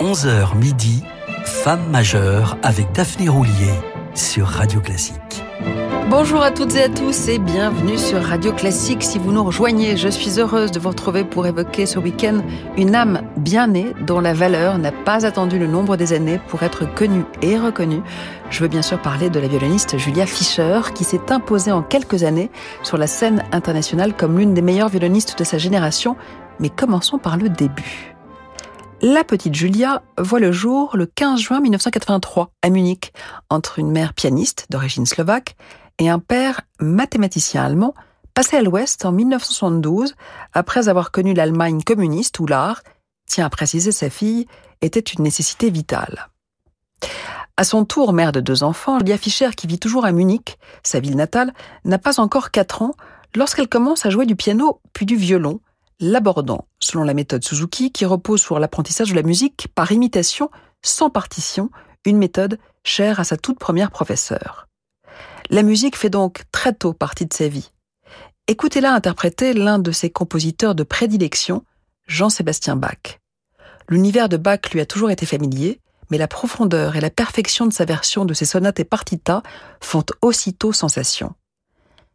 11h midi, Femme majeure avec Daphné Roulier sur Radio Classique. Bonjour à toutes et à tous et bienvenue sur Radio Classique. Si vous nous rejoignez, je suis heureuse de vous retrouver pour évoquer ce week-end une âme bien née dont la valeur n'a pas attendu le nombre des années pour être connue et reconnue. Je veux bien sûr parler de la violoniste Julia Fischer qui s'est imposée en quelques années sur la scène internationale comme l'une des meilleures violonistes de sa génération. Mais commençons par le début. La petite Julia voit le jour le 15 juin 1983 à Munich entre une mère pianiste d'origine slovaque et un père mathématicien allemand passé à l'Ouest en 1972 après avoir connu l'Allemagne communiste où l'art, tient à préciser sa fille, était une nécessité vitale. À son tour, mère de deux enfants, Lia Fischer, qui vit toujours à Munich, sa ville natale, n'a pas encore quatre ans lorsqu'elle commence à jouer du piano puis du violon, l'abordant selon la méthode Suzuki qui repose sur l'apprentissage de la musique par imitation, sans partition, une méthode chère à sa toute première professeure. La musique fait donc très tôt partie de sa vie. Écoutez-la interpréter l'un de ses compositeurs de prédilection, Jean-Sébastien Bach. L'univers de Bach lui a toujours été familier, mais la profondeur et la perfection de sa version de ses sonates et partitas font aussitôt sensation.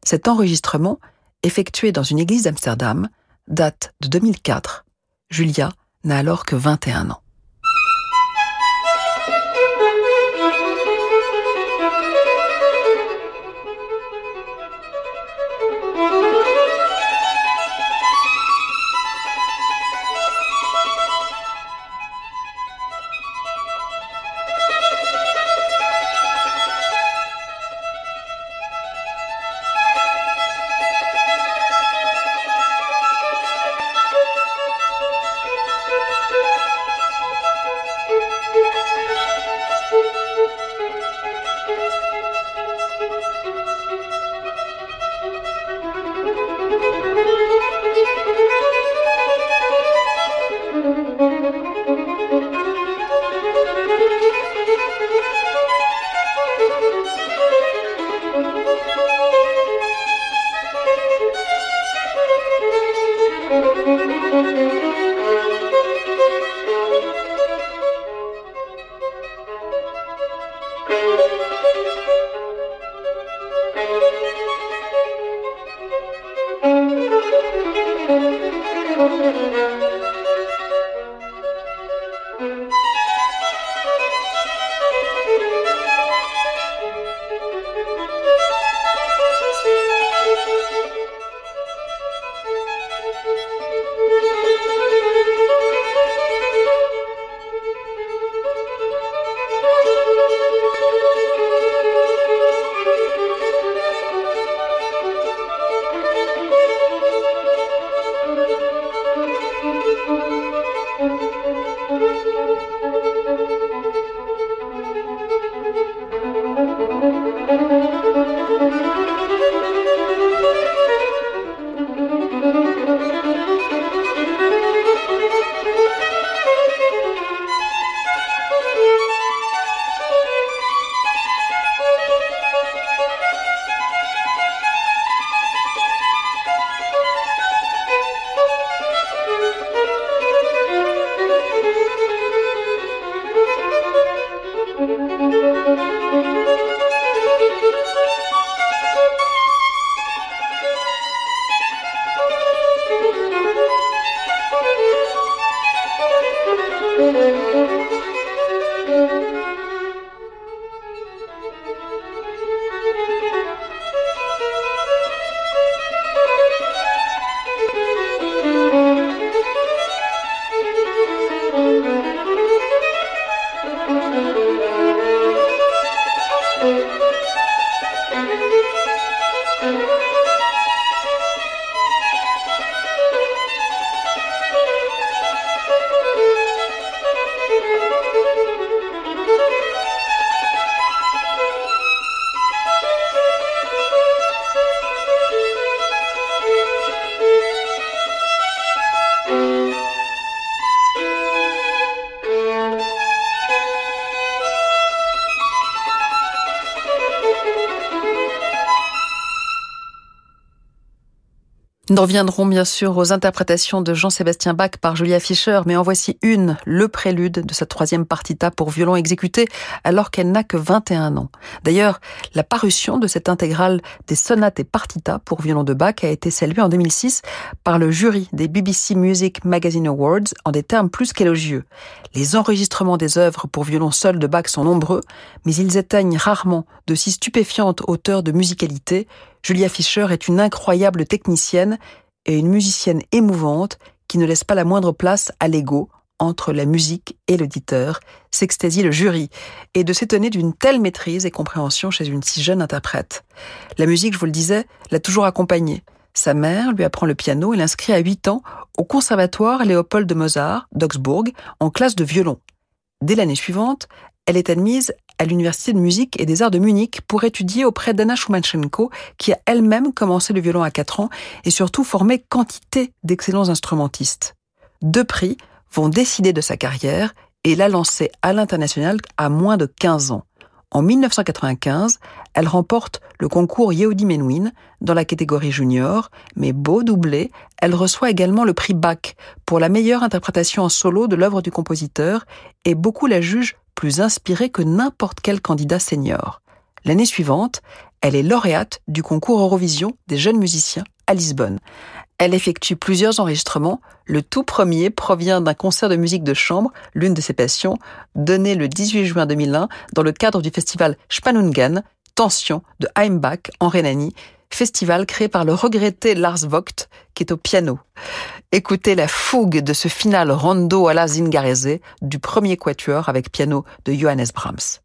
Cet enregistrement, effectué dans une église d'Amsterdam, date de 2004. Julia n'a alors que 21 ans. Nous reviendrons bien sûr aux interprétations de Jean-Sébastien Bach par Julia Fischer, mais en voici une, le prélude de sa troisième partita pour violon exécutée alors qu'elle n'a que 21 ans. D'ailleurs, la parution de cette intégrale des sonates et partitas pour violon de Bach a été saluée en 2006 par le jury des BBC Music Magazine Awards en des termes plus qu'élogieux. Les enregistrements des œuvres pour violon seul de Bach sont nombreux, mais ils atteignent rarement de si stupéfiantes hauteurs de musicalité Julia Fischer est une incroyable technicienne et une musicienne émouvante qui ne laisse pas la moindre place à l'ego entre la musique et l'auditeur, s'extasie le jury, et de s'étonner d'une telle maîtrise et compréhension chez une si jeune interprète. La musique, je vous le disais, l'a toujours accompagnée. Sa mère lui apprend le piano et l'inscrit à 8 ans au conservatoire Léopold de Mozart d'Augsbourg en classe de violon. Dès l'année suivante, elle est admise à l'Université de musique et des arts de Munich pour étudier auprès d'Anna Schumachenko, qui a elle-même commencé le violon à 4 ans et surtout formé quantité d'excellents instrumentistes. Deux prix vont décider de sa carrière et la lancer à l'international à moins de 15 ans. En 1995, elle remporte le concours Yehudi Menuhin dans la catégorie junior, mais beau doublé, elle reçoit également le prix Bach pour la meilleure interprétation en solo de l'œuvre du compositeur et beaucoup la jugent plus inspirée que n'importe quel candidat senior. L'année suivante, elle est lauréate du concours Eurovision des jeunes musiciens à Lisbonne. Elle effectue plusieurs enregistrements. Le tout premier provient d'un concert de musique de chambre, l'une de ses passions, donné le 18 juin 2001 dans le cadre du festival Spannungen, Tension de Heimbach en Rhénanie, festival créé par le regretté Lars Vogt, qui est au piano. Écoutez la fougue de ce final rondo à la Zingarese du premier quatuor avec piano de Johannes Brahms.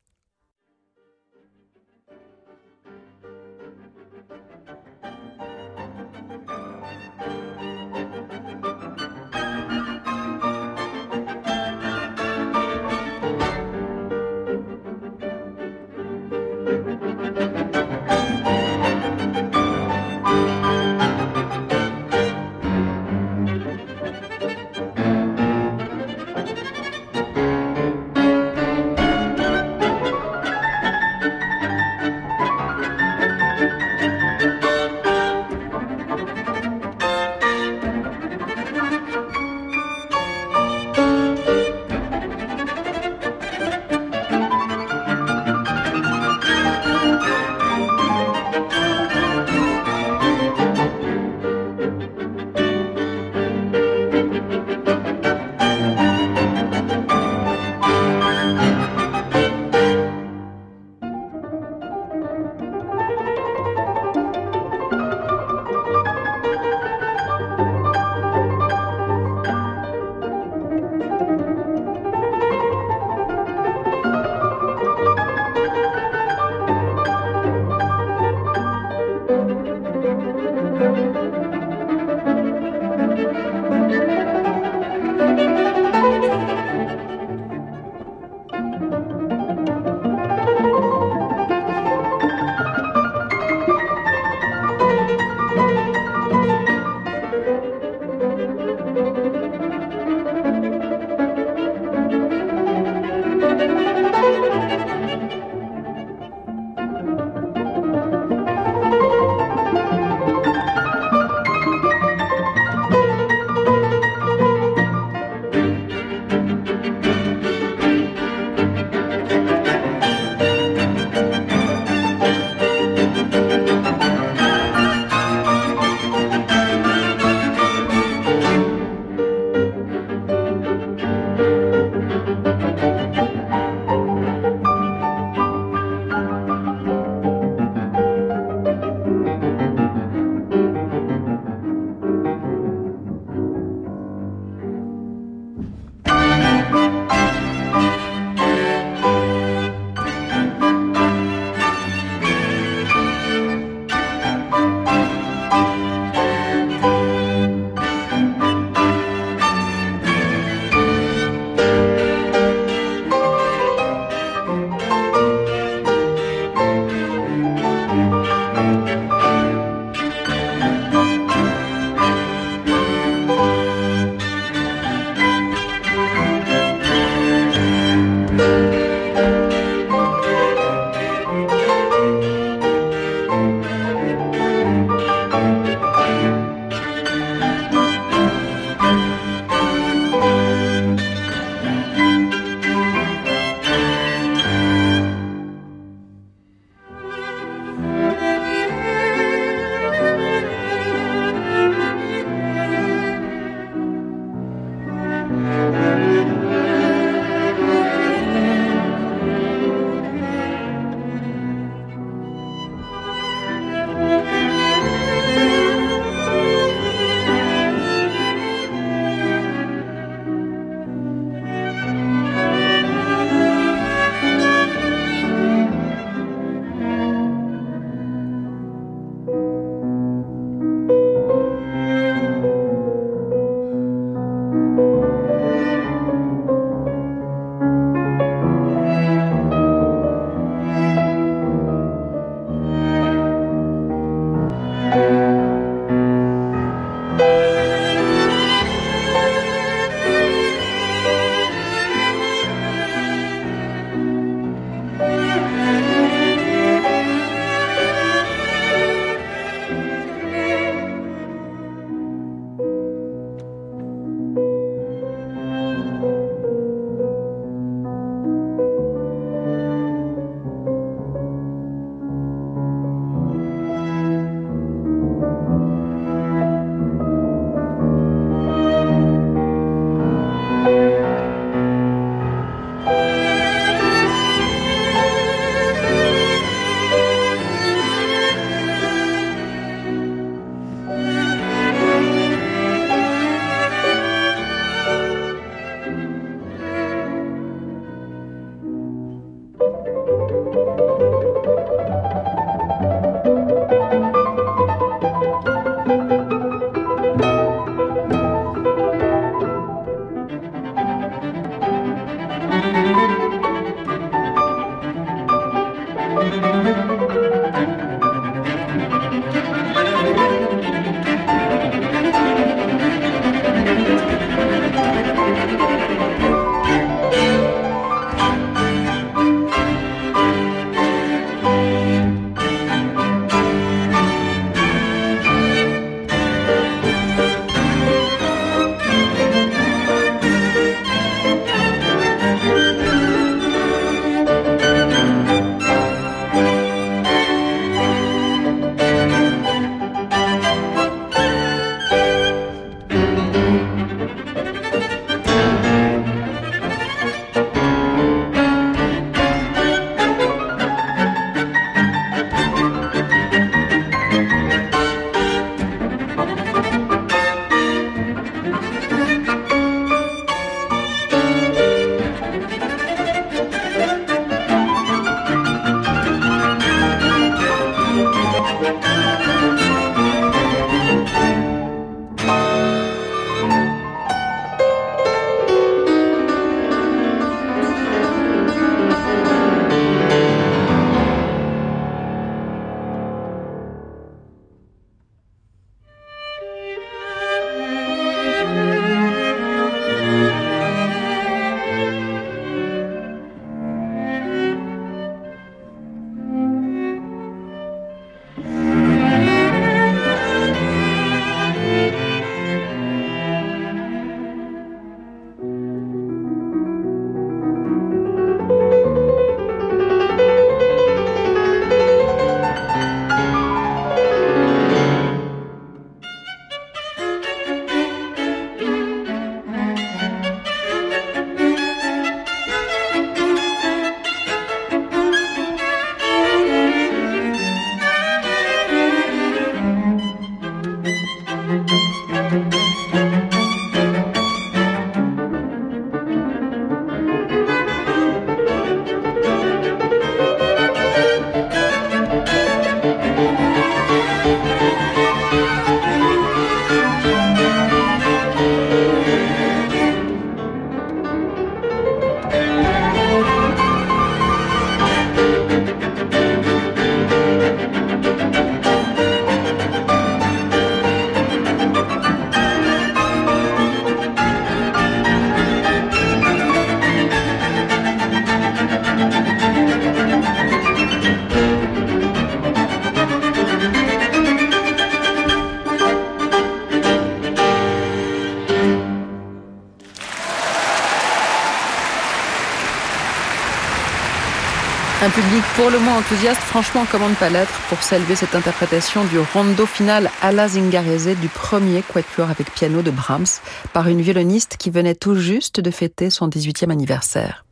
Pour le moins enthousiaste, franchement, comment ne pas l'être, pour saluer cette interprétation du rondo final à la Zingarese du premier quatuor avec piano de Brahms par une violoniste qui venait tout juste de fêter son 18e anniversaire.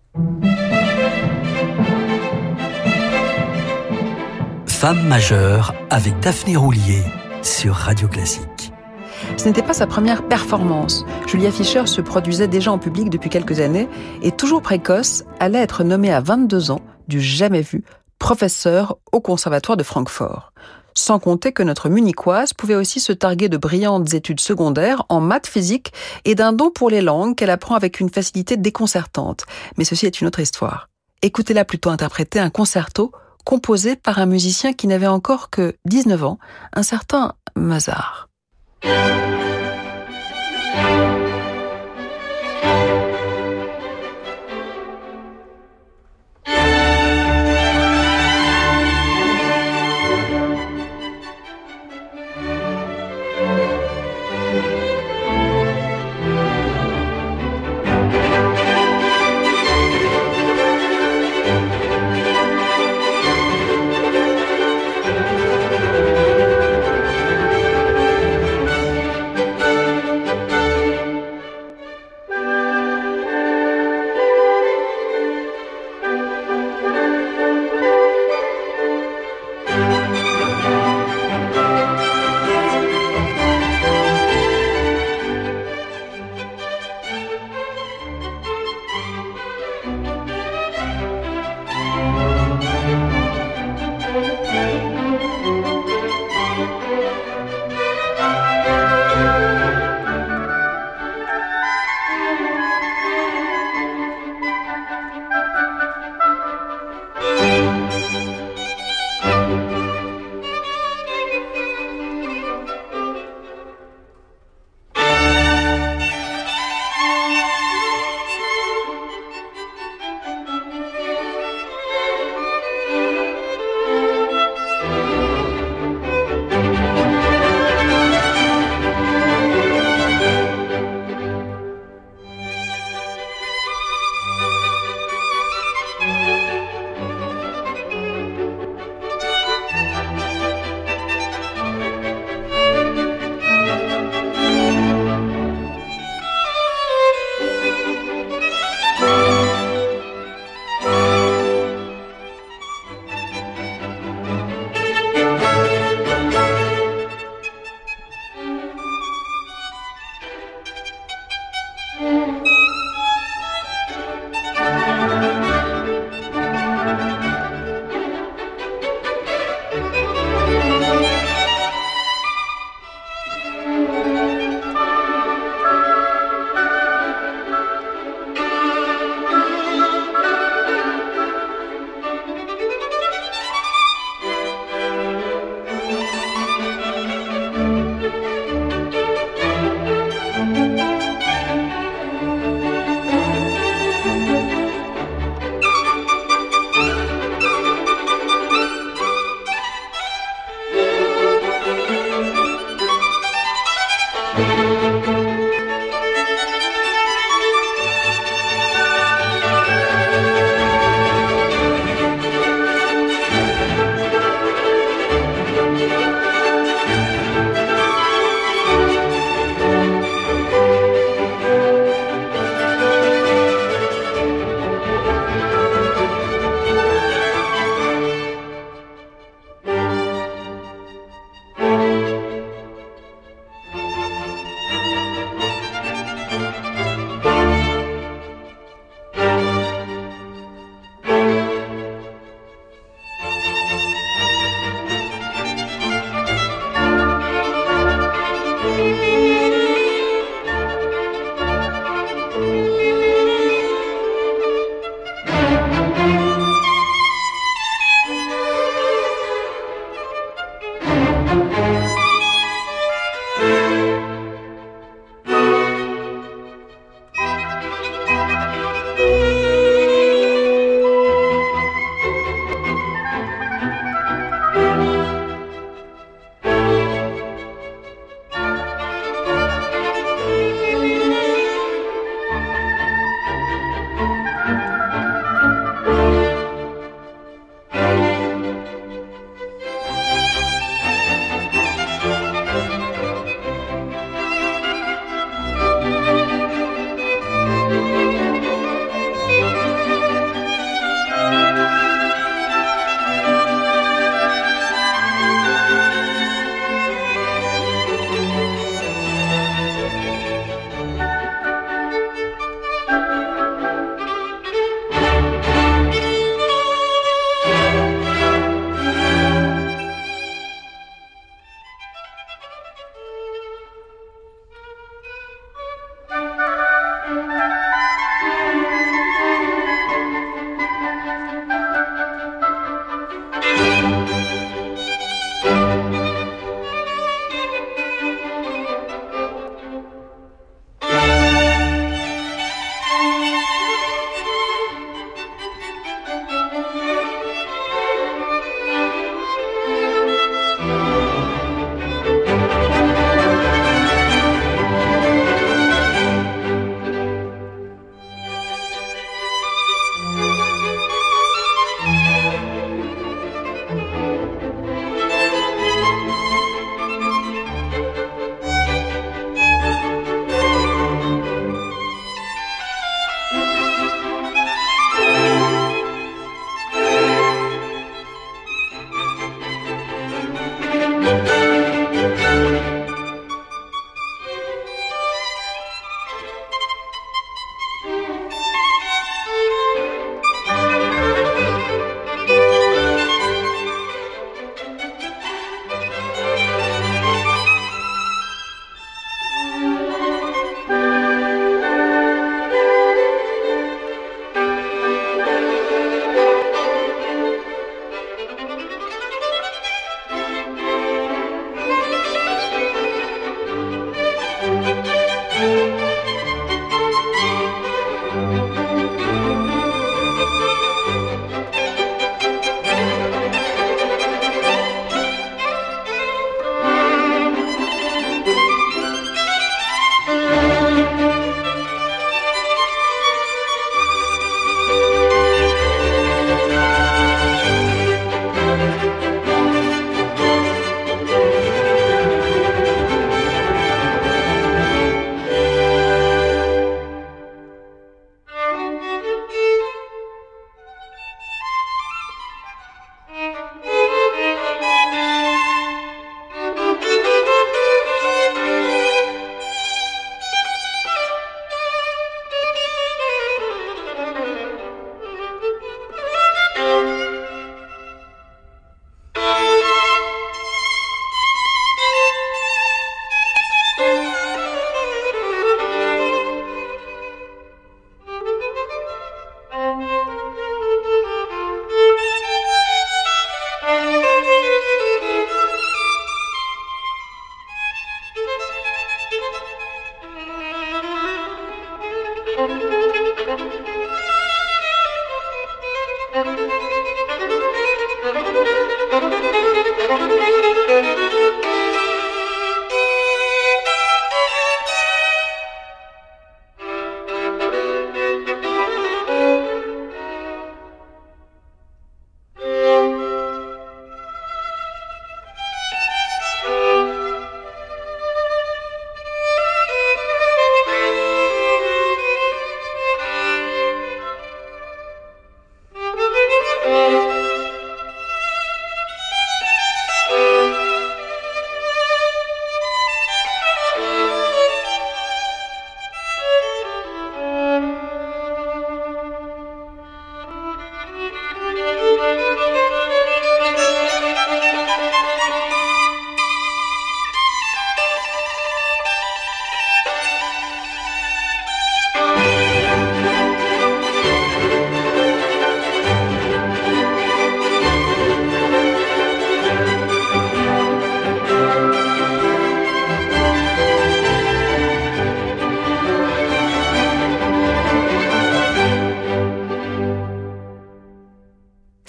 Femme majeure avec Daphné Roulier sur Radio Classique. Ce n'était pas sa première performance. Julia Fischer se produisait déjà en public depuis quelques années et toujours précoce, allait être nommée à 22 ans du jamais vu professeur au Conservatoire de Francfort. Sans compter que notre munichoise pouvait aussi se targuer de brillantes études secondaires en maths physique et d'un don pour les langues qu'elle apprend avec une facilité déconcertante. Mais ceci est une autre histoire. Écoutez-la plutôt interpréter un concerto composé par un musicien qui n'avait encore que 19 ans, un certain Mozart.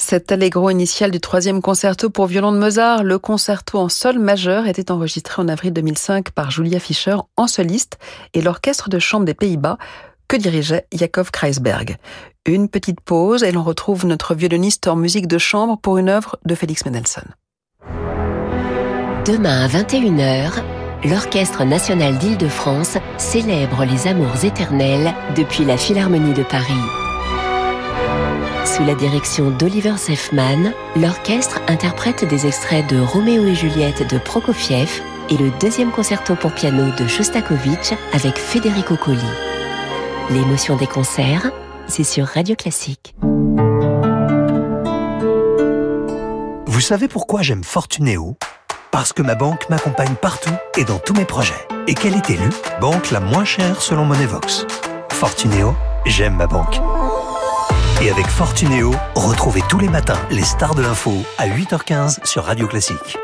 Cet allegro initial du troisième concerto pour violon de Mozart, le concerto en sol majeur, était enregistré en avril 2005 par Julia Fischer en soliste et l'orchestre de chambre des Pays-Bas que dirigeait Jakob Kreisberg. Une petite pause et l'on retrouve notre violoniste en musique de chambre pour une œuvre de Félix Mendelssohn. Demain à 21h, l'Orchestre national d'Île-de-France célèbre les amours éternels depuis la Philharmonie de Paris. Sous la direction d'Oliver Sefman, l'orchestre interprète des extraits de Roméo et Juliette de Prokofiev et le deuxième concerto pour piano de Shostakovich avec Federico Colli. L'émotion des concerts, c'est sur Radio Classique. Vous savez pourquoi j'aime Fortunéo Parce que ma banque m'accompagne partout et dans tous mes projets. Et qu'elle est élue banque la moins chère selon Monevox. Fortunéo, j'aime ma banque. Et avec Fortunéo, retrouvez tous les matins les stars de l'info à 8h15 sur Radio Classique.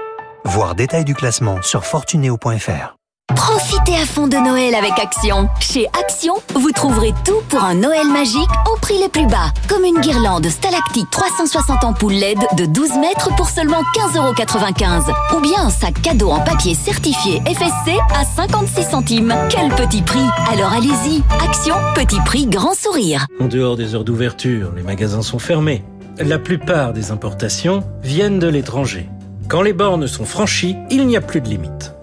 Voir détail du classement sur fortunéo.fr. Profitez à fond de Noël avec Action. Chez Action, vous trouverez tout pour un Noël magique au prix les plus bas. Comme une guirlande stalactite 360 ampoules LED de 12 mètres pour seulement 15,95€. Ou bien un sac cadeau en papier certifié FSC à 56 centimes. Quel petit prix Alors allez-y. Action, petit prix, grand sourire. En dehors des heures d'ouverture, les magasins sont fermés. La plupart des importations viennent de l'étranger. Quand les bornes sont franchies, il n'y a plus de limite.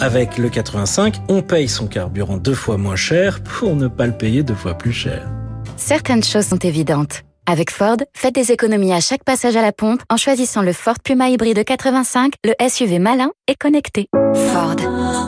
Avec le 85, on paye son carburant deux fois moins cher pour ne pas le payer deux fois plus cher. Certaines choses sont évidentes. Avec Ford, faites des économies à chaque passage à la pompe en choisissant le Ford Puma hybride 85, le SUV malin et connecté. Ford.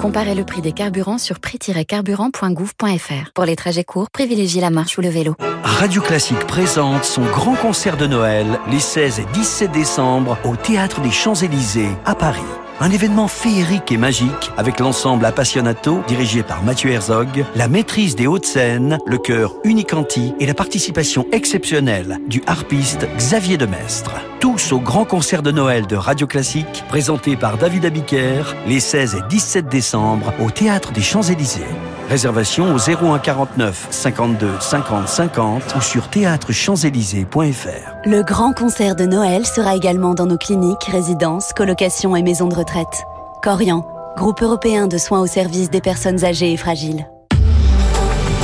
Comparez le prix des carburants sur prix-carburant.gouv.fr. Pour les trajets courts, privilégiez la marche ou le vélo. Radio Classique présente son grand concert de Noël les 16 et 17 décembre au Théâtre des Champs-Élysées à Paris. Un événement féerique et magique avec l'ensemble Appassionato dirigé par Mathieu Herzog, la maîtrise des hautes scènes, le chœur Unicanti et la participation exceptionnelle du harpiste Xavier Demestre. Tous au grand concert de Noël de Radio Classique présenté par David Abiker les 16 et 17 décembre au Théâtre des Champs-Élysées. Réservation au 01 49 52 50 50 ou sur théâtrechamps-élysées.fr. Le grand concert de Noël sera également dans nos cliniques, résidences, colocations et maisons de retraite. Corian, groupe européen de soins au service des personnes âgées et fragiles.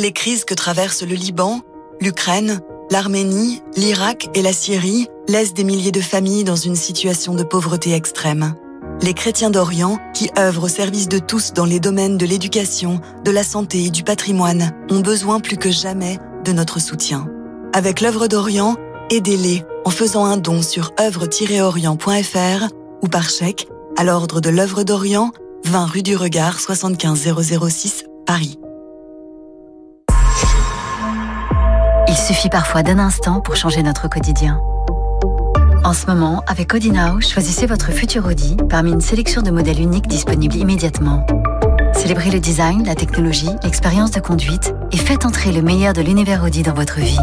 Les crises que traversent le Liban, l'Ukraine, l'Arménie, l'Irak et la Syrie laissent des milliers de familles dans une situation de pauvreté extrême. Les chrétiens d'Orient, qui œuvrent au service de tous dans les domaines de l'éducation, de la santé et du patrimoine, ont besoin plus que jamais de notre soutien. Avec l'œuvre d'Orient, aidez-les en faisant un don sur œuvre-orient.fr ou par chèque à l'ordre de l'œuvre d'Orient, 20 rue du Regard 75006, Paris. Il suffit parfois d'un instant pour changer notre quotidien. En ce moment, avec Audi Now, choisissez votre futur Audi parmi une sélection de modèles uniques disponibles immédiatement. Célébrez le design, la technologie, l'expérience de conduite et faites entrer le meilleur de l'univers Audi dans votre vie.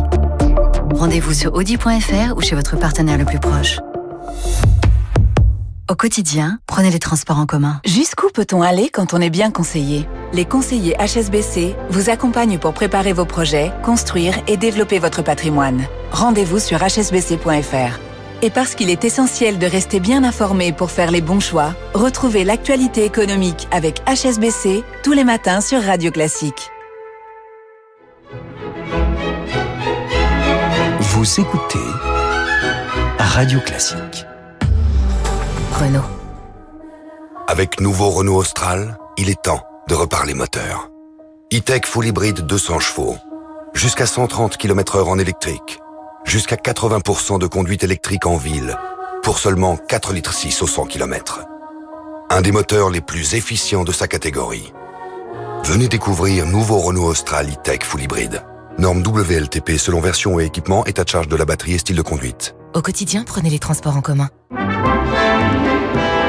Rendez-vous sur audi.fr ou chez votre partenaire le plus proche. Au quotidien, prenez les transports en commun. Jusqu'où peut-on aller quand on est bien conseillé? Les conseillers HSBC vous accompagnent pour préparer vos projets, construire et développer votre patrimoine. Rendez-vous sur hsbc.fr. Et parce qu'il est essentiel de rester bien informé pour faire les bons choix, retrouvez l'actualité économique avec HSBC tous les matins sur Radio Classique. Vous écoutez Radio Classique. Renault. Avec nouveau Renault Austral, il est temps de reparler moteur. E-Tech Full Hybrid 200 chevaux, jusqu'à 130 km heure en électrique, jusqu'à 80% de conduite électrique en ville, pour seulement 4 litres 6 au 100 km. Un des moteurs les plus efficients de sa catégorie. Venez découvrir nouveau Renault Austral E-Tech Full Hybrid. Norme WLTP selon version et équipement, état de charge de la batterie et style de conduite. Au quotidien, prenez les transports en commun.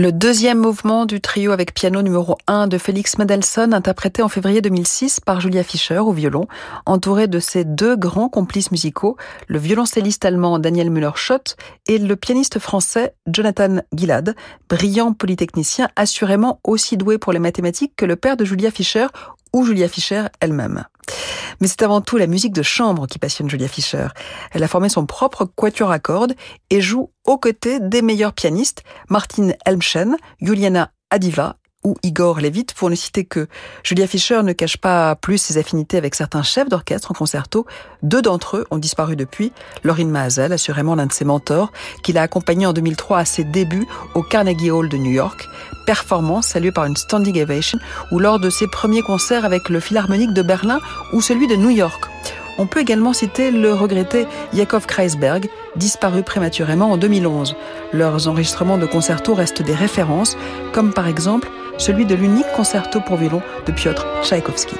Le deuxième mouvement du trio avec piano numéro 1 de Félix Mendelssohn, interprété en février 2006 par Julia Fischer au violon, entouré de ses deux grands complices musicaux, le violoncelliste allemand Daniel Müller-Schott et le pianiste français Jonathan Gilad, brillant polytechnicien assurément aussi doué pour les mathématiques que le père de Julia Fischer ou Julia Fischer elle-même. Mais c'est avant tout la musique de chambre qui passionne Julia Fischer. Elle a formé son propre quatuor à cordes et joue aux côtés des meilleurs pianistes, Martin Elmschen, Juliana Adiva ou Igor Levit, pour ne citer que. Julia Fischer ne cache pas plus ses affinités avec certains chefs d'orchestre en concerto. Deux d'entre eux ont disparu depuis. Laurine Mazel, assurément l'un de ses mentors, qui l'a accompagné en 2003 à ses débuts au Carnegie Hall de New York. Performance saluée par une standing ovation ou lors de ses premiers concerts avec le Philharmonique de Berlin ou celui de New York. On peut également citer le regretté Yakov Kreisberg, disparu prématurément en 2011. Leurs enregistrements de concerto restent des références, comme par exemple celui de l'unique concerto pour violon de Piotr Tchaïkovski.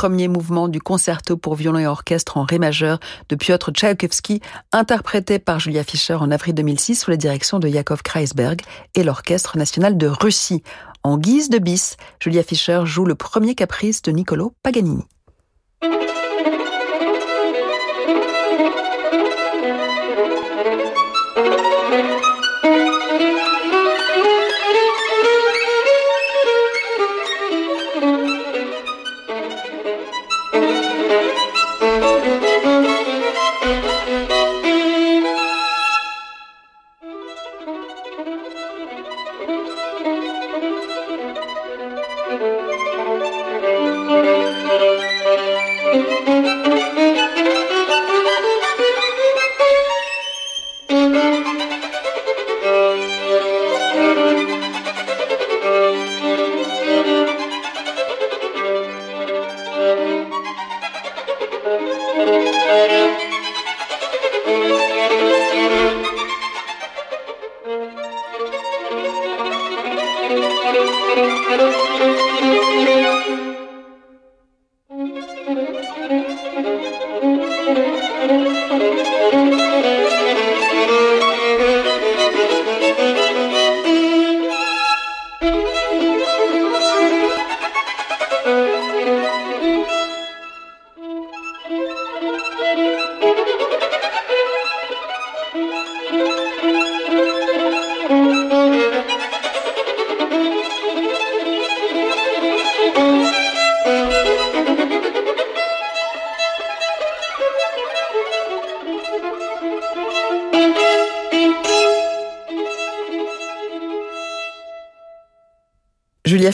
Premier mouvement du concerto pour violon et orchestre en ré majeur de Piotr Tchaïkovski, interprété par Julia Fischer en avril 2006 sous la direction de Yakov Kreisberg et l'Orchestre national de Russie. En guise de bis, Julia Fischer joue le premier caprice de Niccolo Paganini.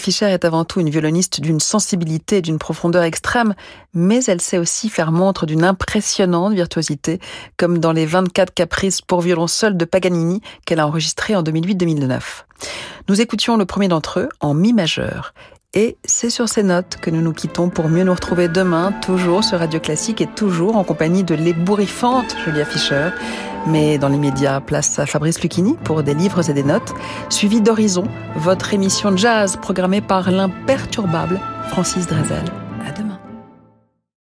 Fischer est avant tout une violoniste d'une sensibilité et d'une profondeur extrême, mais elle sait aussi faire montre d'une impressionnante virtuosité, comme dans les 24 caprices pour violon seul de Paganini qu'elle a enregistré en 2008-2009. Nous écoutions le premier d'entre eux en mi majeur. Et c'est sur ces notes que nous nous quittons pour mieux nous retrouver demain, toujours sur Radio Classique et toujours en compagnie de l'ébouriffante Julia Fischer. Mais dans les médias, place à Fabrice Lucchini pour des livres et des notes, suivi d'Horizon, votre émission jazz programmée par l'imperturbable Francis Drezel.